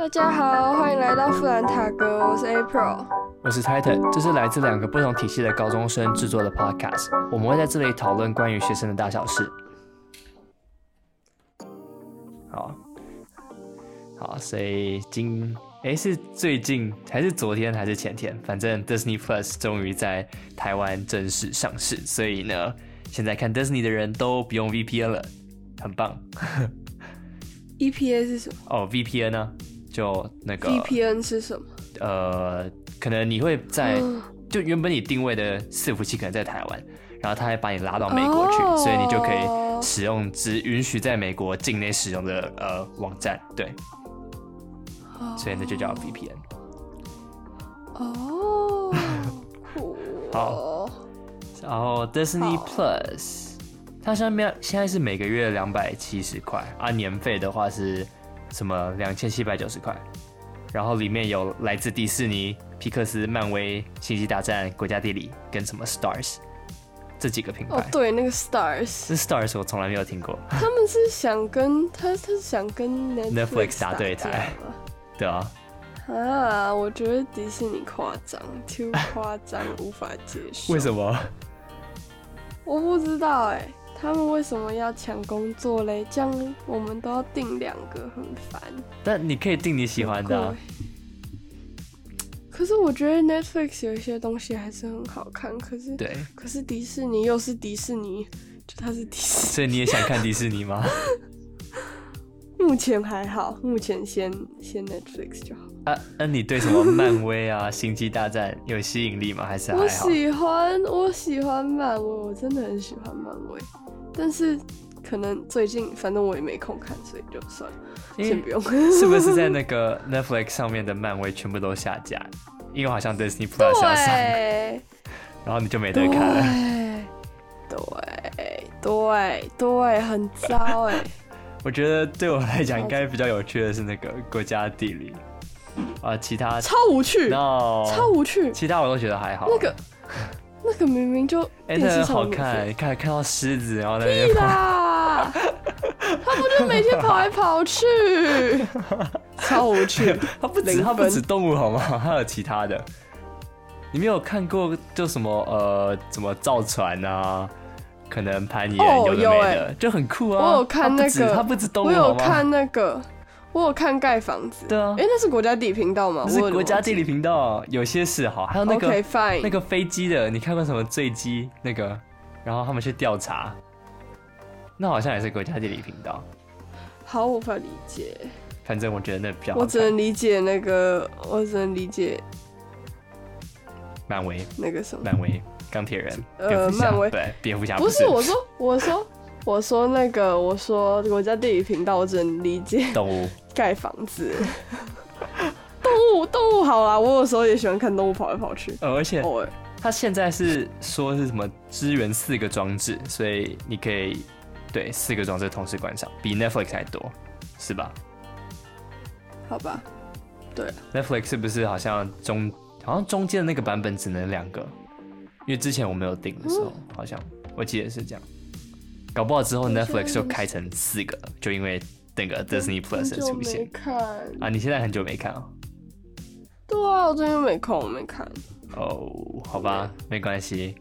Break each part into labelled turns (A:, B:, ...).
A: 大家好，欢迎来到富兰塔哥，我是 April。
B: 我是 Titan，这是来自两个不同体系的高中生制作的 Podcast，我们会在这里讨论关于学生的大小事。好，好，所以今诶是最近还是昨天还是前天，反正 Disney Plus 终于在台湾正式上市，所以呢，现在看 Disney 的人都不用 VPN 了，很棒。
A: EPA 是什么
B: 哦，VPN 呢，就那个
A: ？VPN 是什么？
B: 呃，可能你会在就原本你定位的伺服器可能在台湾，然后它会把你拉到美国去，
A: 哦
B: 所以你就可以使用只允许在美国境内使用的呃网站，对，所以那就叫 VPN。
A: 哦，酷
B: 好然后 Disney Plus，它上面现在是每个月两百七十块啊，年费的话是什么两千七百九十块，然后里面有来自迪士尼、皮克斯、漫威、星际大战、国家地理跟什么 Stars 这几个品牌。
A: 哦，对，那个 Stars，
B: 这 Stars 我从来没有听过，
A: 他们是想跟他，他是想跟 Netflix,
B: 打对台。对啊，
A: 啊，我觉得迪士尼夸张，too 夸张，无法接受。
B: 为什么？
A: 我不知道哎、他们为什么要抢工作嘞？这样我们都要订两个，很烦。
B: 但你可以订你喜欢的、啊，
A: 可是我觉得 Netflix 有一些东西还是很好看，可是
B: 对，
A: 可是迪士尼又是迪士尼，就它是迪士尼
B: 所以你也想看迪士尼吗？
A: 尼。目前还好，目前先先 Netflix 就好。
B: 啊，那你对什么漫威啊、星际大战有吸引力吗？还是还
A: 我？喜欢我喜欢漫威，我真的很喜欢漫威，但是可能最近反正我也没空看，所以就算了，先不用。
B: 是不是在那个 Netflix 上面的漫威全部都下架？因为好像 Disney Plus 要上，然后你就没得看了。
A: 对对对对，很糟哎、
B: 我觉得对我来讲，应该比较有趣的是那个国家地理啊，其他
A: 超无趣
B: ，no
A: 超无趣。
B: 其他我都觉得还好。
A: 那个那个明明就
B: 哎，
A: 电
B: 那很
A: 视上免
B: 好看，
A: 费
B: 看看到狮子，然后那
A: 屁
B: 边跑。
A: 啦，他不就每天跑来跑去，超无趣。
B: 他不止他不止
A: 分
B: 动物好吗？还有其他的。你没有看过就什么呃，怎么造船啊？可能攀岩
A: 哦
B: 有的没的，就很酷啊。
A: 我有看那个
B: 它不止
A: 我？有看那个，我有看盖房子。
B: 对啊
A: 哎、，那是国家地理频道吗？
B: 这是国家地理频道，有些是好，还有那个那个飞机的，你看过什么坠机那个？然后他们去调查，那好像也是国家地理频道。
A: 好无法理解。
B: 反正我觉得那比较好
A: 我只。能理解那个，我只能理解
B: 漫威，
A: 那个什么。
B: 漫威，钢铁人，
A: 呃漫威
B: 对，蝙蝠侠
A: 不
B: 是
A: 是我说，我说，我说那个，我说国家地理频道，我只能理解
B: 动物。
A: 盖房子。动物，动物好啦，我有时候也喜欢看动物跑来跑去，
B: 呃，而且
A: 偶尔。
B: 它现在是说是什么支援四个装置，所以你可以对四个装置同时观赏，比 Netflix 还多，是吧
A: 好吧，对
B: ，？Netflix 是不是好像中好像中间的那个版本只能两个？因为之前我没有订的时候，好像我记得是这样。搞不好之后 Netflix 就开成四个，就因为那个 Disney Plus 的出现
A: 看。
B: 啊！你现在很久没看哦。
A: 对啊，我最近没空，我没看。
B: 哦，好吧，没关系，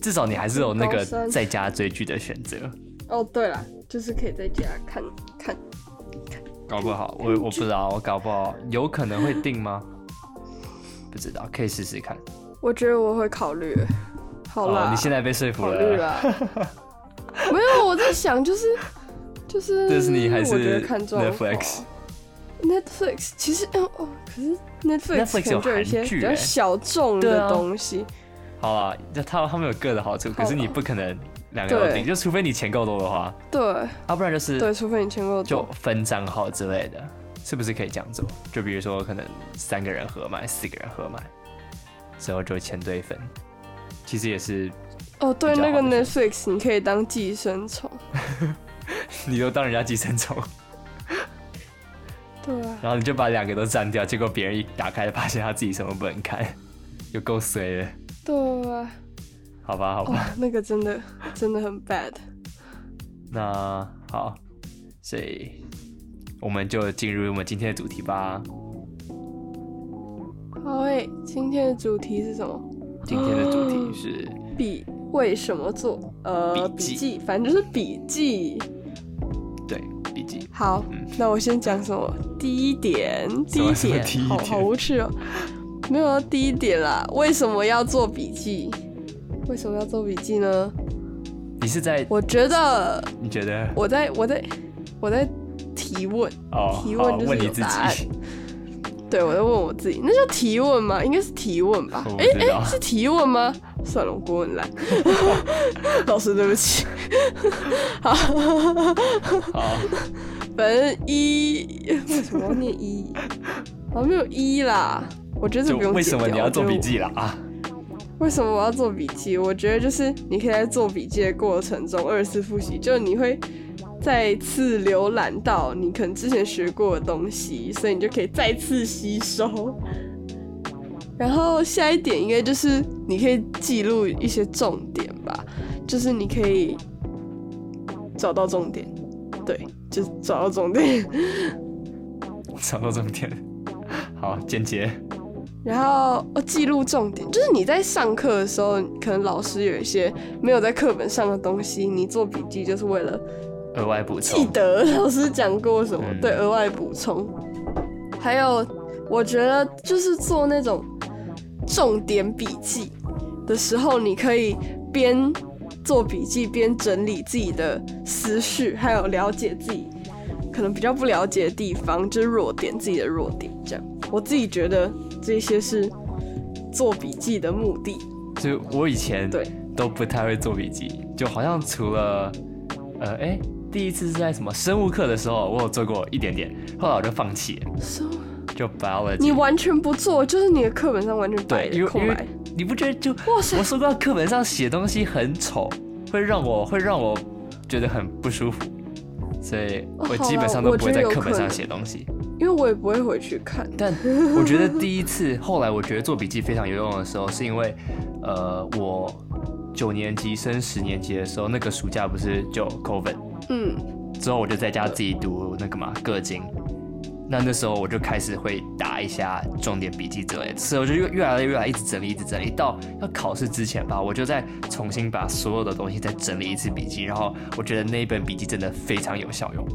B: 至少你还是有那个在家追剧的选择。
A: 哦，对了，就是可以在家看看。
B: 搞不好，我我不知道，我搞不好有可能会定吗？不知道，可以试试看。
A: 我觉得我会考虑。好了，
B: 哦，你现在被说服了。
A: 啦。没有，我在想，就是就是，
B: 迪士尼还是
A: Netflix？Netflix 其实，嗯哦，可是 Netflix, 能就有一些比较小众的东西。
B: 好啊，那他他们有各的好处，可是你不可能两个都顶，就除非你钱够多的话，
A: 对
B: 要不然就是
A: 对，除非你钱
B: 够
A: 多就。
B: 分账号之类的，是不是可以这样做？就比如说可能三个人合买，四个人合买，之后就签对分，其实也是
A: 哦，对，那个 Netflix 你可以当寄生虫。
B: 你都当人家寄生虫，
A: 对啊，
B: 然后你就把两个都占掉，结果别人一打开，发现他自己什么不能看，就够衰了。
A: 对啊，
B: 好吧，好
A: 哦
B: 吧，，
A: 那个真的真的很 bad。
B: 那好，所以我们就进入我们今天的主题吧。
A: 好诶，今天的主题是什么？
B: 今天的主题是
A: 笔为什么做？呃，
B: 笔记，
A: 反正就是笔记。
B: 对笔记，
A: 好，
B: 嗯
A: 那我先讲什么？第一点，第一点，好好无趣哦。没有啊，第一点啦，为什么要做笔记？为什么要做笔记呢？
B: 你是在
A: 我觉得
B: 你觉得
A: 我在我在我在提问，
B: 哦？
A: 提问就是有答案
B: 己，
A: 对我在问我自己，那叫提问吗？应该是提问吧哎哎、是提问吗？算了，我国文烂，老师对不起。好，
B: 好，
A: 反正一为什么要念一？好像没有一啦，我觉得这不用
B: 为什么你要做笔？记啦？啊，
A: 为什么我要做笔记？我觉得就是你可以在做笔记的过程中二次复习，就是你会再次浏览到你可能之前学过的东西，所以你就可以再次吸收。然后下一点应该就是你可以记录一些重点吧，就是你可以找到重点，对，就找到重点。
B: 找到重点。好，简洁。
A: 然后哦，记录重点，就是你在上课的时候，可能老师有一些没有在课本上的东西，你做笔记就是为了
B: 额外补充
A: 记
B: 充，
A: 得老师讲过什么，
B: 嗯
A: 对，额外补充。还有，我觉得就是做那种重点笔记的时候，你可以边做笔记边整理自己的思绪，还有了解自己可能比较不了解的地方，就是弱点，自己的弱点。这样，我自己觉得这些是做笔记的目的。
B: 就我以前
A: 对
B: 都不太会做笔记，就好像除了呃，哎、第一次是在什么生物课的时候，我有做过一点点，后来我就放弃了就 biology。
A: 你完全不做，就是你的课本上完全白
B: 对，因
A: 的
B: 为
A: 空白。
B: 你不觉得就
A: 哇塞
B: 我说过课本上写东西很丑，会让我会让我觉得很不舒服，所以
A: 哦
B: 我基本上都不会在课本上写东西。
A: 因为我也不会回去看。
B: 但我觉得第一次，后来我觉得做笔记非常有用的时候，是因为，呃，我九年级升十年级的时候，那个暑假不是就 COVID，
A: 嗯，
B: 之后我就在家自己读那个嘛各经，那那时候我就开始会打一下重点笔记之类的，所以我就越越来越来一直整理，一直整理，到要考试之前吧，我就再重新把所有的东西再整理一次笔记，然后我觉得那一本笔记真的非常有效用，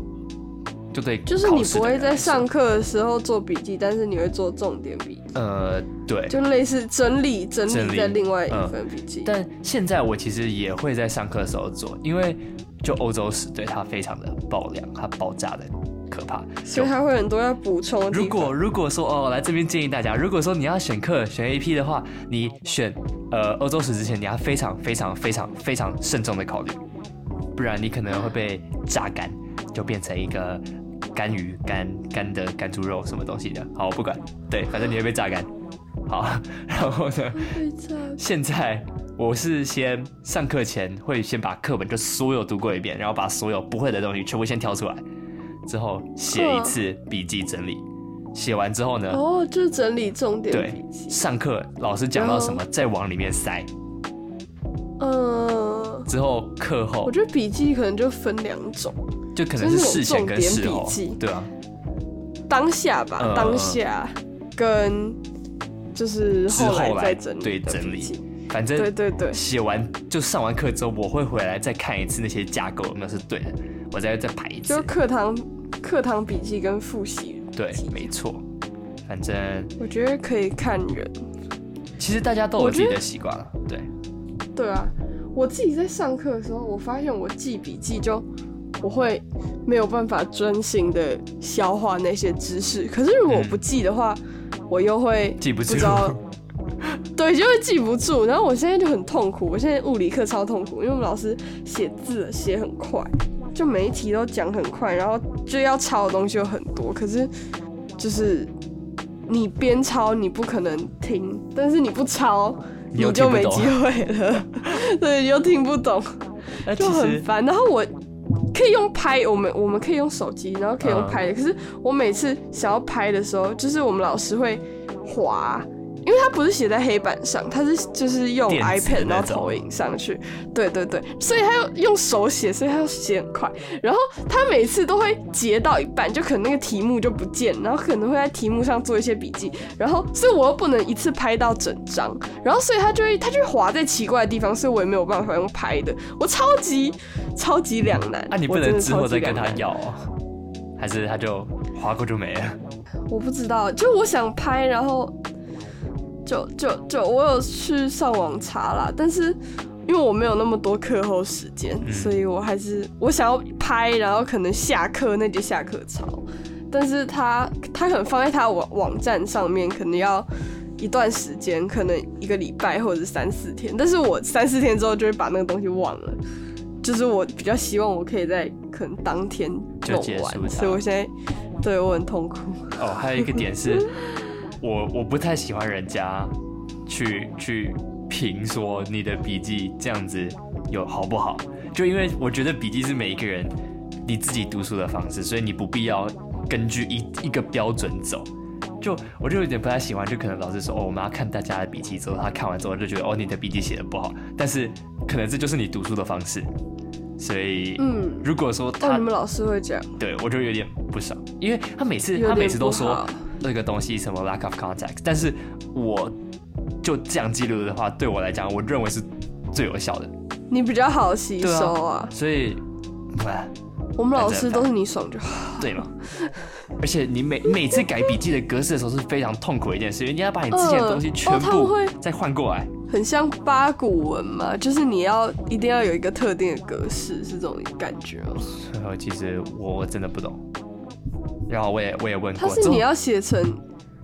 B: 就对，
A: 就是你不会在上。课的时候做笔记，但是你会做重点笔记，
B: 呃，对，
A: 就类似整理整
B: 整理
A: 理在另外一
B: 嗯
A: 份笔记。
B: 但现在我其实也会在上课的时候做，因为就欧洲史对它非常的爆量，它爆炸的可怕。
A: 所以它会很多要补充。
B: 如果如果说哦，来这边建议大家，如果说你要选课选 AP 的话，你选呃欧洲史之前，你要非常非常非常非常慎重的考虑，不然你可能会被榨干，就变成一个干鱼干干的干猪肉什么东西的。好，我不管，对，反正你会被榨干。好，然后呢？现在我是先上课前会先把课本就所有读过一遍，然后把所有不会的东西全部先挑出来，之后写一次笔记整理。写完之后呢，
A: 哦，就是整理重点
B: 对。上课老师讲到什么再往里面塞。
A: 嗯，
B: 之后课后
A: 我觉得笔记可能就分两种，
B: 就可能是事前跟
A: 笔记，
B: 对啊，
A: 当下吧，
B: 嗯
A: 当下跟就是
B: 之
A: 后来再整理
B: 对整理。反正
A: 对对对，
B: 写完就上完课之后，我会回来再看一次那些架构有没有是对的，我再再排一次
A: 就。课堂课堂笔记跟复习
B: 对，没错。反正
A: 我觉得可以看人。
B: 其实大家都有自己的习惯了，对。
A: 对啊，我自己在上课的时候，我发现我记笔记就我会没有办法专心的消化那些知识，可是如果我不记的话，我又会
B: 记不住，
A: 对，就会记不住。然后我现在就很痛苦，我现在物理课超痛苦，因为我们老师写字写很快，就每一题都讲很快，然后就要抄的东西有很多，可是就是你边抄你不可能听，但是你不抄。
B: 你
A: 就没机会了，对，你又听不懂，就很烦。然后我可以用拍，我们我们可以用手机，然后可以用
B: 嗯
A: 拍的。可是我每次想要拍的时候，就是我们老师会滑因为它不是写在黑板上，它是就是用 iPad 然后投影上去，对对对，所以他要用手写，所以他要写很快。然后他每次都会截到一半，就可能那个题目就不见，然后可能会在题目上做一些笔记，然后所以我又不能一次拍到整张，然后所以他就会他就会滑在奇怪的地方，所以我也没有办法用拍的，我超级超级两难。
B: 啊，你不能之后再跟他要哦，还是他就划过就没了？
A: 我不知道，就我想拍，然后就就就我有去上网查啦，但是因为我没有那么多课后时间，
B: 嗯
A: 所以我还是我想要拍，然后可能下课那节下课抄，但是他他可能放在他网网站上面，可能要一段时间，可能一个礼拜或者是三四天，但是我三四天之后就会把那个东西忘了。就是我比较希望我可以在可能当天弄完，所以我现在对我很痛苦。
B: 哦，还有一个点是，我我不太喜欢人家去去评说你的笔记这样子有好不好，就因为我觉得笔记是每一个人你自己读书的方式，所以你不必要根据一一个标准走。就我就有点不太喜欢，就可能老师说哦，我们要看大家的笔记之后，他看完之后就觉得哦，你的笔记写的不好，但是可能这就是你读书的方式，所以
A: 嗯，
B: 如果说
A: 哦，
B: 他
A: 你们老师会这样，
B: 对我就有点不爽，因为他每次他每次都说那个东西什么 lack of context，但是我就这样记录的话，对我来讲，我认为是最有效的，
A: 你比较好吸收啊。
B: 所以，哎，
A: 我们老师都是你爽就好。
B: 对吗？而且你每每次改笔记的格式的时候是非常痛苦的一件事，因为你要把你之前的东西
A: 嗯
B: 全部
A: 会
B: 再换过来。
A: 很像八股文嘛，就是你要一定要有一个特定的格式，是这种感觉吗？
B: 然后其实我我真的不懂，然后我也我也问过，之后
A: 它是你要写成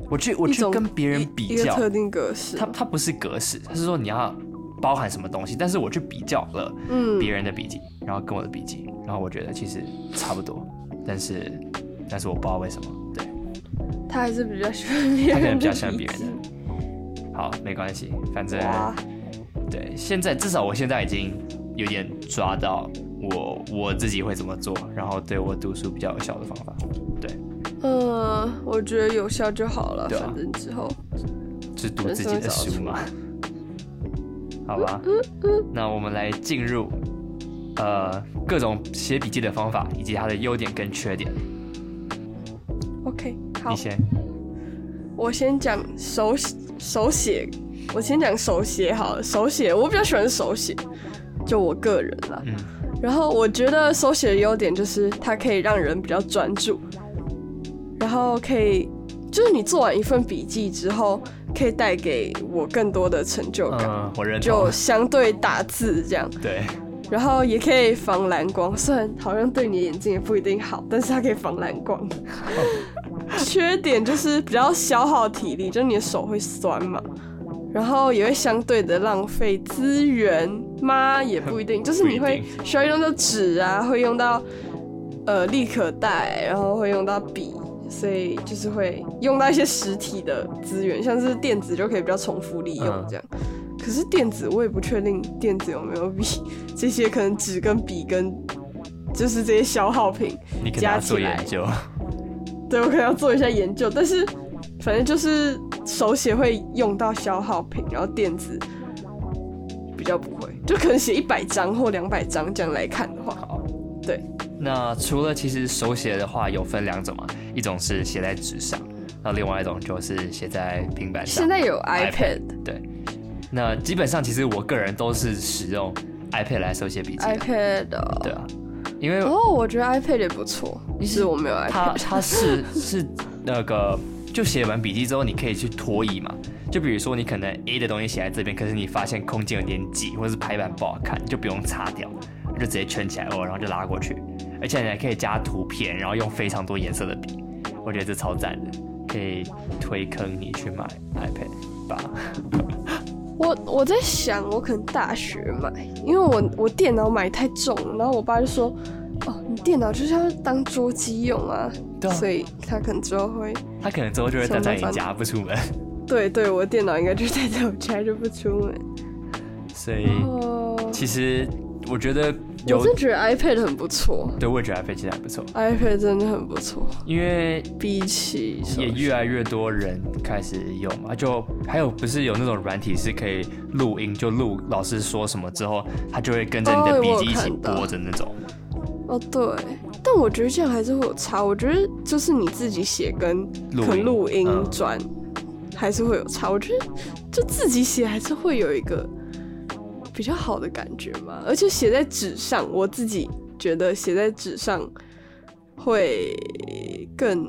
B: 我去我去跟别人比较，
A: 特定格式。
B: 它。它不是格式，它是说你要包含什么东西，但是我去比较了
A: 嗯，
B: 别人的笔记，然后跟我的笔记，然后我觉得其实差不多，但是但是我不知道为什么，对，
A: 他还是比较喜欢别人的
B: 他可能比较喜欢别人的。好，没关系，反正
A: 哇，
B: 对，现在至少我现在已经有点抓到我我自己会怎么做，然后对我读书比较有效的方法，对，
A: 嗯，我觉得有效就好了，
B: 啊。
A: 反正之后
B: 就是读自己的书嘛，好吧，那我们来进入呃各种写笔记的方法以及它的优点跟缺点
A: ，OK 好。
B: 你。先，
A: 我先讲手写手写，我先讲手写好了。手写我比较喜欢手写，就我个人啦。
B: 嗯。
A: 然后我觉得手写的优点就是它可以让人比较专注，然后可以就是你做完一份笔记之后，可以带给我更多的成就感，
B: 嗯，我认同
A: 就，相对打字这样。
B: 对，
A: 然后也可以防蓝光，虽然好像对你的眼睛也不一定好，但是它可以防蓝光。缺点就是比较消耗体力，就是你的手会酸嘛，然后也会相对的浪费资源吗？也 不一定，就是你会需要用到纸啊，会用到呃立可带，然后会用到笔。所以就是会用到一些实体的资源，像是电子就可以比较重复利用
B: 嗯
A: 这样。可是电子我也不确定电子有没有比这些可能纸跟笔跟就是这些消耗品，
B: 你可能要
A: 加起来
B: 做研究，
A: 对我可能要做一下研究。但是反正就是手写会用到消耗品，然后电子比较不会，就可能写一百张或两百张这样来看的话，
B: 好，
A: 对。
B: 那除了其实手写的话有分两种嘛，一种是写在纸上，那另外一种就是写在平板上。
A: 现在有 iPad。
B: 对，那基本上其实我个人都是使用 iPad 来手写笔记。
A: iPad 哦
B: 对啊，因为
A: 哦，我觉得 iPad 也不错，只是我没有 iPad。
B: 它是 是那个，就写完笔记之后，你可以去拖移嘛。就比如说你可能 A 的东西写在这边，可是你发现空间有点挤，或者是排版不好看，就不用擦掉，就直接圈起来哦，然后就拉过去。而且你还可以加图片，然后用非常多颜色的笔，我觉得这超赞的，可以推坑你去买 iPad 吧。
A: 我我在想，我可能大学买，因为我我电脑买太重了，然后我爸就说，哦，你电脑就是要当桌机用啊，
B: 对啊
A: 所以他可能之后会，
B: 他可能之后就会待在你家不出门，
A: 对对，我的电脑应该就待在我家就不出门。
B: 所以。
A: 哦，
B: 其实我觉得有
A: 我真觉得 iPad 很不错
B: 对，我也觉得 iPad 其实还不错
A: ，，iPad 真的很不错，
B: 因为
A: 比起
B: 也越来越多人开始用嘛，就还有不是有那种软体是可以录音，就录老师说什么之后，它就会跟着你的笔记一起播着那种。
A: 哦，对，但我觉得这样还是会有差。我觉得就是你自己写跟可能录音
B: 嗯
A: 转、还是会有差。我觉得就自己写还是会有一个比较好的感觉嘛。而且写在纸上，我自己觉得写在纸上会更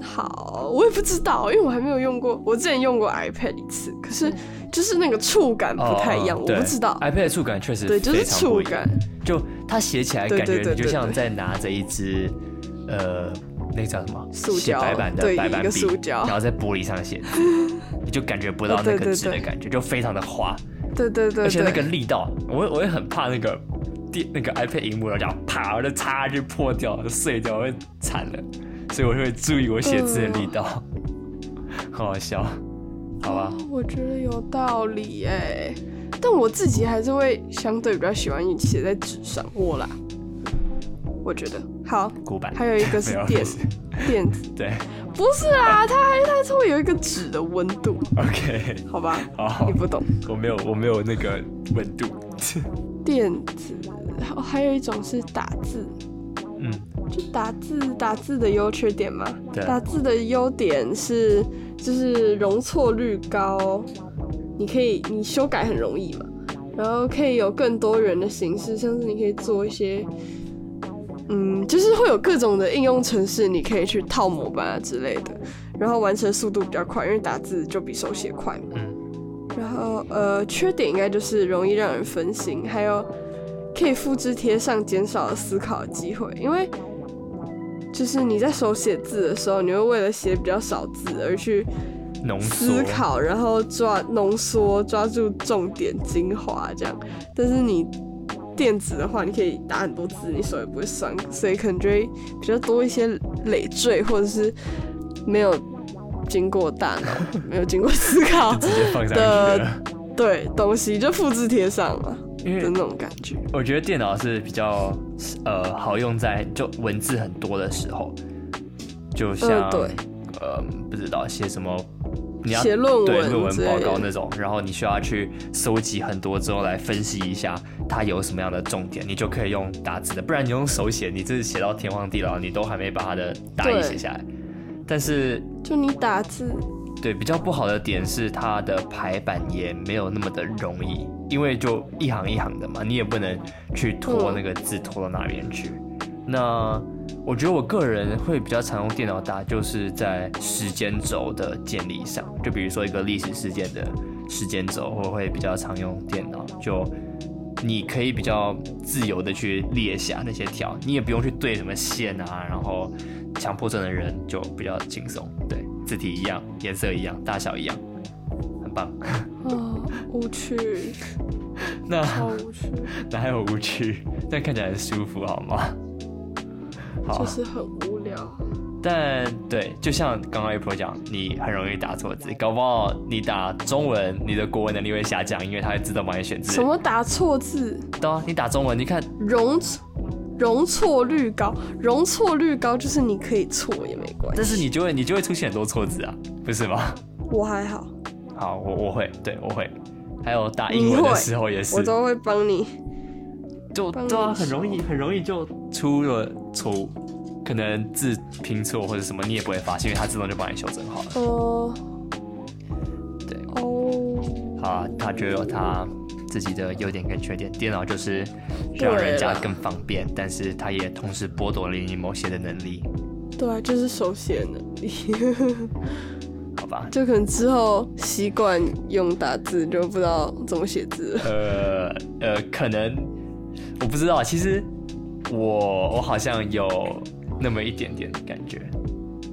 A: 好。我也不知道，因为我还没有用过。我之前用过 iPad 一次，可是就是那个触感不太一样，
B: 哦
A: 我不知道。
B: iPad 的触感确实
A: 对，就是触感。
B: 就它写起来感觉就像在拿着一支呃那个叫什么
A: 塑胶
B: 写白板的白板笔，然后在玻璃上写，你就感觉不到那个纸的感觉，就非常的滑，
A: 对对对
B: 而且那个力道，我会我也很怕那个电那个 iPad 荧幕，然后这样啪，我就擦就破掉，就碎掉，我会惨了，所以我就会注意我写字的力道，好好笑，好吧。
A: 哦我觉得有道理哎，但我自己还是会相对比较喜欢写在纸上，我啦，我觉得好。
B: 古板，
A: 还有一个是电
B: 子
A: 电子，
B: 对。
A: 不是啊，它还它是会有一个纸的温度
B: ，，OK，
A: 好吧？
B: 好。
A: 你，不懂。
B: 我没有我没有那个温度，
A: 电子，还还有一种是打字，
B: 嗯，
A: 就打字打字的优缺点嘛。
B: 对。
A: 打字的优点是就是容错率高，你可以你修改很容易嘛，然后可以有更多元的形式，像是你可以做一些，嗯，就是会有各种的应用程式，你可以去套模板啊之类的，然后完成速度比较快，因为打字就比手写快嘛。
B: 嗯
A: 然后呃，缺点应该就是容易让人分心，还有可以复制贴上，减少了思考的机会，因为就是你在手写字的时候，你会为了写比较少字而去思，考，然后抓浓缩，抓住重点精华这样。但是你电子的话，你可以打很多字，你手也不会酸，所以可能就会比较多一些累赘，或者是没有经过大脑、没有经过思考 的。对东西，就复制贴上了
B: 因为
A: 的那种感觉。
B: 我觉得电脑是比较呃好用在就文字很多的时候，就像、
A: 嗯对
B: 呃不知道写什么，你要
A: 写论文
B: 对论文报告那种，然后你需要去搜集很多之后来分析一下它有什么样的重点，你就可以用打字的，不然你用手写，你这是写到天荒地老，你都还没把它的大意写下来。但是
A: 就你打字，
B: 对，比较不好的点是它的排版也没有那么的容易，因为就一行一行的嘛，你也不能去拖
A: 嗯
B: 那个字拖到哪边去。那我觉得我个人会比较常用电脑打，就是在时间轴的建立上，就比如说一个历史事件的时间轴，我会比较常用电脑，就你可以比较自由的去列下那些条，你也不用去对什么线啊，然后强迫症的人就比较轻松，对，字体一样，颜色一样，大小一样，很棒。
A: 哦，无趣，
B: 那
A: 好无趣，
B: 哪有无趣？这样看起来很舒服，好吗？好
A: 就，是很无聊。
B: 但对，就像刚刚 April 讲，你很容易打错字，搞不好你打中文，你的国文能力会下降，因为它会自动帮你选字。
A: 什？么打错字，
B: 对啊，你打中文，你看
A: 容容错率高，容错率高就是你可以错也没关系。
B: 但是你就会你就会出现很多错字啊，不是吗？
A: 我还好，
B: 好，我我会，对我会。还有打英文的时候也是
A: 我，都会帮你。帮
B: 就对啊，很容易很容易就出了错误，可能字拼错或者什么，你也不会发现，因为它自动就帮你修正好了。
A: 哦，
B: 对，
A: 哦，
B: 好啊，他就有他自己的优点跟缺点。电脑就是让人家更方便，但是它也同时剥夺了你某些的能力，
A: 对啊，就是手写能力，
B: 好吧？
A: 就可能之后习惯用打字，就不知道怎么写字了。
B: 呃呃，可能我不知道，其实我我好像有那么一点点的感觉。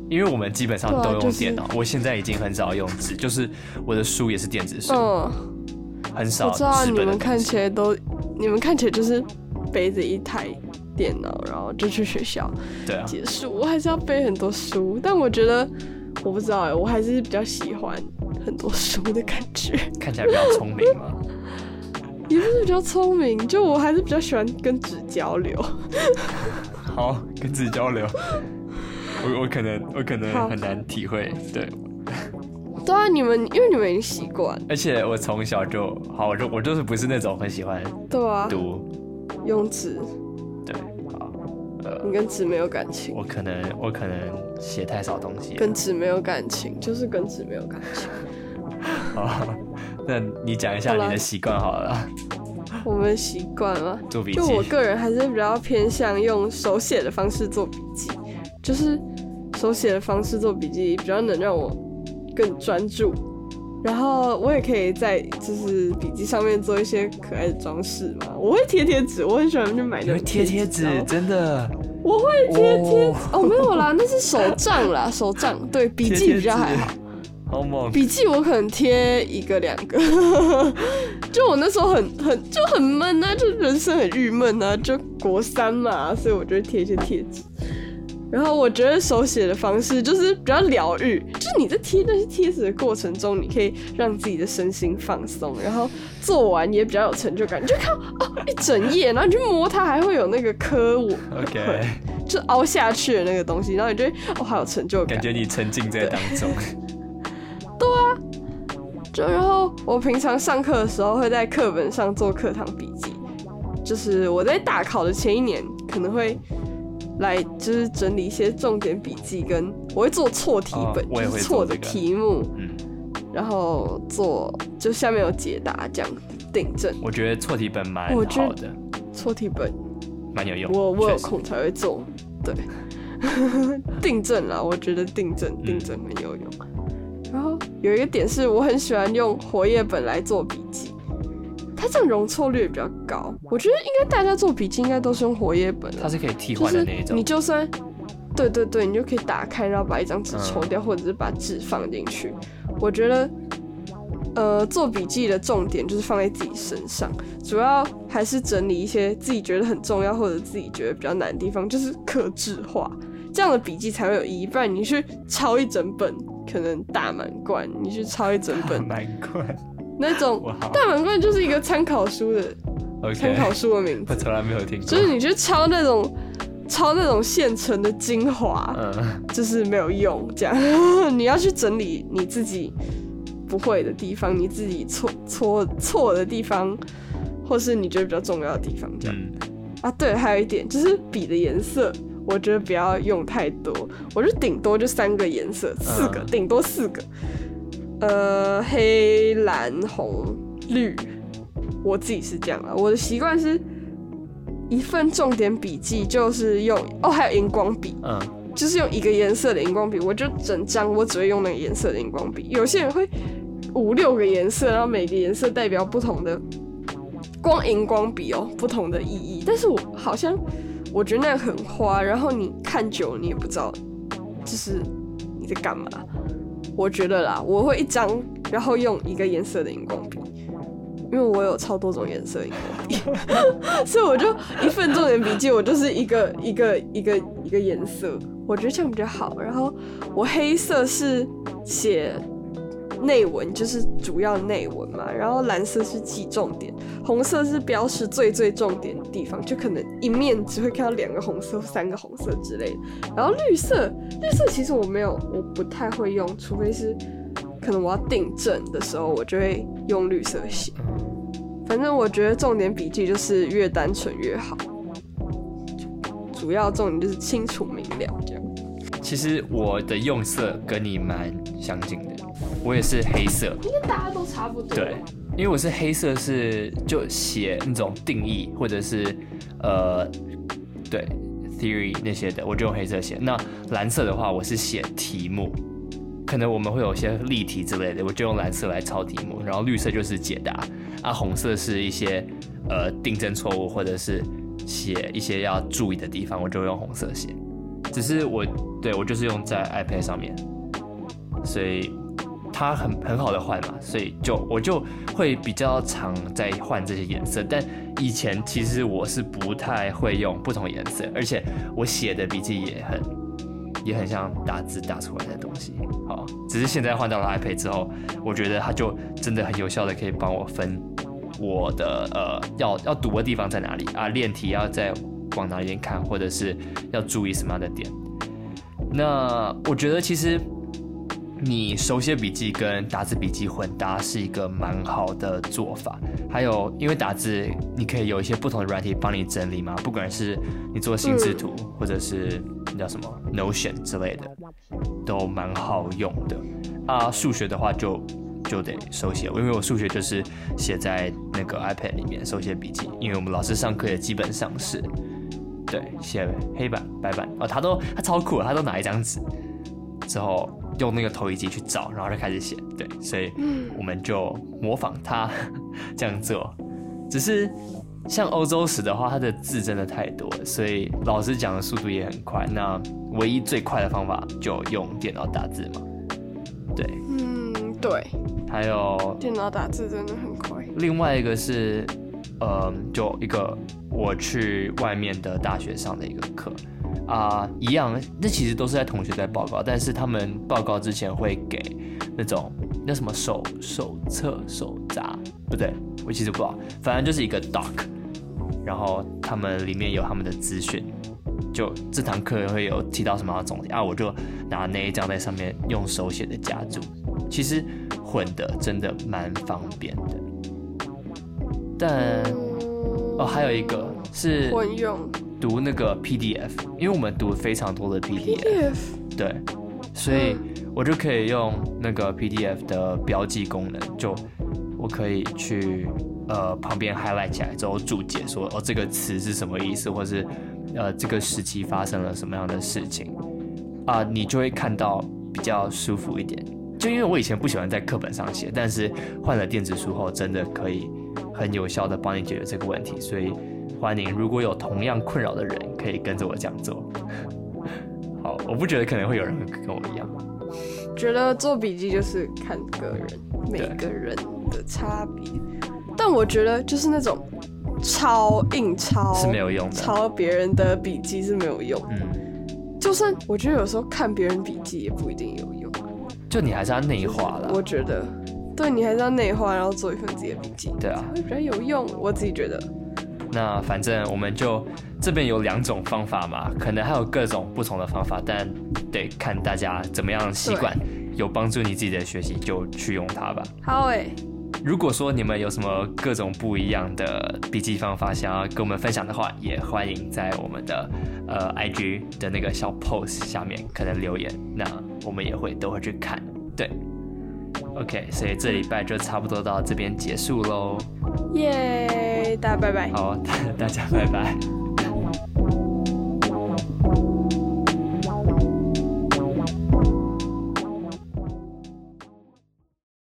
B: 因为我们基本上都
A: 对啊就是
B: 用电脑，我现在已经很少用纸，就是我的书也是电子书，
A: 嗯，
B: 很少
A: 我知道你们看起来都，你们看起来就是背着一台电脑，然后就去学校
B: 对啊，
A: 结束。我还是要背很多书，但我觉得我不知道哎，我还是比较喜欢很多书的感觉。
B: 看起来比较聪明嘛。
A: 也不是比较聪明，就我还是比较喜欢跟纸交流。
B: 好，跟纸交流。我我可能我可能
A: 好
B: 很难体会，对，
A: 对啊，你们因为你们已经习惯，
B: 而且我从小就好，我就我就是不是那种很喜欢
A: 对啊，
B: 读，
A: 用纸，
B: 对，好，呃，
A: 你跟纸没有感情，
B: 我可能我可能写太少东西了，
A: 跟纸没有感情，就是跟纸没有感情。
B: 好，那你讲一下你的习惯好了。啦，
A: 我们习惯了？
B: 做笔记。
A: 就，我个人还是比较偏向用手写的方式做笔记，就是手写的方式做笔记比较能让我更专注，然后我也可以在就是笔记上面做一些可爱的装饰嘛。我会贴贴纸，我很喜欢去买那种
B: 贴贴纸真的，
A: 我会贴贴
B: 哦。
A: 哦，没有啦，那是手账啦，手账。对笔记比较还好。
B: 好猛，
A: 笔记我可能贴一个两个，就我那时候很很就很闷啊，就人生很郁闷啊，就国三嘛，所以我就会贴一些贴纸。然后我觉得手写的方式就是比较疗愈，就是你在贴那些贴纸的过程中，你可以让自己的身心放松，然后做完也比较有成就感。你就看哦一整页，然后你去摸它，还会有那个刻我
B: OK，
A: 就凹下去的那个东西，然后你就会哦好有成就感
B: 感。觉你沉浸在当中，
A: 就然后我平常上课的时候会在课本上做课堂笔记，就是我在大考的前一年可能会来就是整理一些重点笔记，跟我会做错题本，就是错的题目，
B: 嗯，
A: 然后做就下面有解答这样订正
B: 我觉得错题本蛮好的，
A: 错题本，
B: 蛮有用，
A: 我我有空才会做，对 订正啦，我觉得订正
B: 嗯
A: 订正很有用。然后有一个点是我很喜欢用活页本来做笔记，它这样容错率也比较高。我觉得应该大家做笔记应该都是用活页本啦，
B: 它是可以替换的那一种
A: 你，就算对对对，你就可以打开，然后把一张纸抽
B: 嗯
A: 掉，或者是把纸放进去。我觉得，呃，做笔记的重点就是放在自己身上，主要还是整理一些自己觉得很重要或者自己觉得比较难的地方，就是可制化，这样的笔记才会有意义。不然你去抄一整本，可能大满贯，你去抄一整本
B: 满贯，
A: 那种大满贯就是一个参考书的参考书的名字
B: 我。从来没有听过，
A: 就是你去抄那种抄那种现成的精华，
B: 嗯，
A: 就是没有用。这样 你要去整理你自己不会的地方，你自己错错错的地方，或是你觉得比较重要的地方。这样、
B: 嗯，
A: 啊，对，还有一点就是笔的颜色。我觉得不要用太多，我就顶多就三个颜色，四个，
B: 嗯
A: 顶多四个。呃，黑、蓝、红、绿，我自己是这样啊。我的习惯是一份重点笔记就是用哦，还有荧光笔，
B: 嗯，
A: 就是用一个颜色的荧光笔，我就整张我只会用那个颜色的荧光笔。有些人会五六个颜色，然后每个颜色代表不同的光荧光笔哦，不同的意义。但是我好像我觉得那样很花，然后你看久了你也不知道，就是你在干嘛。我觉得啦，我会一张，然后用一个颜色的荧光笔，因为我有超多种颜色荧光笔，所以我就一份重点笔记，我就是一个一个一个一个颜色，我觉得这样比较好。然后我黑色是写内文，就是主要内文嘛，然后蓝色是记重点，红色是标示最最重点的地方，就可能一面只会看到两个红色、三个红色之类的。然后绿色，绿色其实我没有，我不太会用，除非是可能我要订正的时候，我就会用绿色写。反正我觉得重点笔记就是越单纯越好，主要重点就是清楚明了这样。
B: 其实我的用色跟你蛮相近的，我也是黑色，
A: 应该大家都差不多。
B: 对，因为我是黑色是就写那种定义或者是呃对 theory 那些的，我就用黑色写。那蓝色的话，我是写题目，可能我们会有些例题之类的，我就用蓝色来抄题目。然后绿色就是解答，啊，红色是一些呃订正错误或者是写一些要注意的地方，我就用红色写。只是我对我就是用在 iPad 上面，所以它很很好的换嘛，所以就我就会比较常在换这些颜色。但以前其实我是不太会用不同颜色，而且我写的笔记也很也很像打字打出来的东西。好，只是现在换到了 iPad 之后，我觉得它就真的很有效的可以帮我分我的呃要要读的地方在哪里啊，练题要在往哪边看，或者是要注意什么样的点。那我觉得其实你手写笔记跟打字笔记混搭是一个蛮好的做法。还有，因为打字你可以有一些不同的软体帮你整理嘛，不管是你做心智图，或者是那叫什么 Notion 之类的，都蛮好用的。啊，数学的话就就得手写，因为我数学就是写在那个 iPad 里面手写笔记，因为我们老师上课也基本上是。对，写黑板、白板哦，他都他超酷，他都拿一张纸，之后用那个投影机去找，然后就开始写。对，所以我们就模仿他这样做。只是像欧洲史的话，它的字真的太多，所以老师讲的速度也很快。那唯一最快的方法就用电脑打字嘛。对，
A: 嗯，对。
B: 还有
A: 电脑打字真的很快。
B: 另外一个是。呃，就一个我去外面的大学上的一个课啊，一样，那其实都是在同学在报告，但是他们报告之前会给那种那什么手手册手札，不对，我其实不知道，反正就是一个 doc，然后他们里面有他们的资讯，就这堂课会有提到什么总结啊，我就拿那一张在上面用手写的夹住，其实混的真的蛮方便的。但哦，还有一个是
A: 混用
B: 读那个 PDF，因为我们读非常多的
A: PDF，
B: 对，所以我就可以用那个 PDF 的标记功能，就我可以去呃旁边 highlight 起来之后注解说哦这个词是什么意思，或是呃这个时期发生了什么样的事情啊，你就会看到比较舒服一点。就因为我以前不喜欢在课本上写，但是换了电子书后，真的可以。很有效的帮你解决这个问题，所以欢迎如果有同样困扰的人，可以跟着我这样做。好，我不觉得可能会有人跟我一样，
A: 觉得做笔记就是看个人，每个人的差别。但我觉得就是那种抄硬抄
B: 是没有用的，
A: 抄别人的笔记是没有用。嗯，就算我觉得有时候看别人笔记也不一定有用，
B: 就你还是要内化了。
A: 我觉得。对你还是要内化，然后做一份自己的笔记，
B: 对啊，
A: 会比较有用。我自己觉得。
B: 那反正我们就这边有两种方法嘛，可能还有各种不同的方法，但得看大家怎么样习惯，有帮助你自己的学习就去用它吧。
A: 好诶。
B: 如果说你们有什么各种不一样的笔记方法想要跟我们分享的话，也欢迎在我们的呃 IG 的那个小 post 下面可能留言，那我们也会都会去看。对。OK，所以这礼拜就差不多到这边结束喽。
A: 耶，大家拜拜。
B: 好，大家拜拜。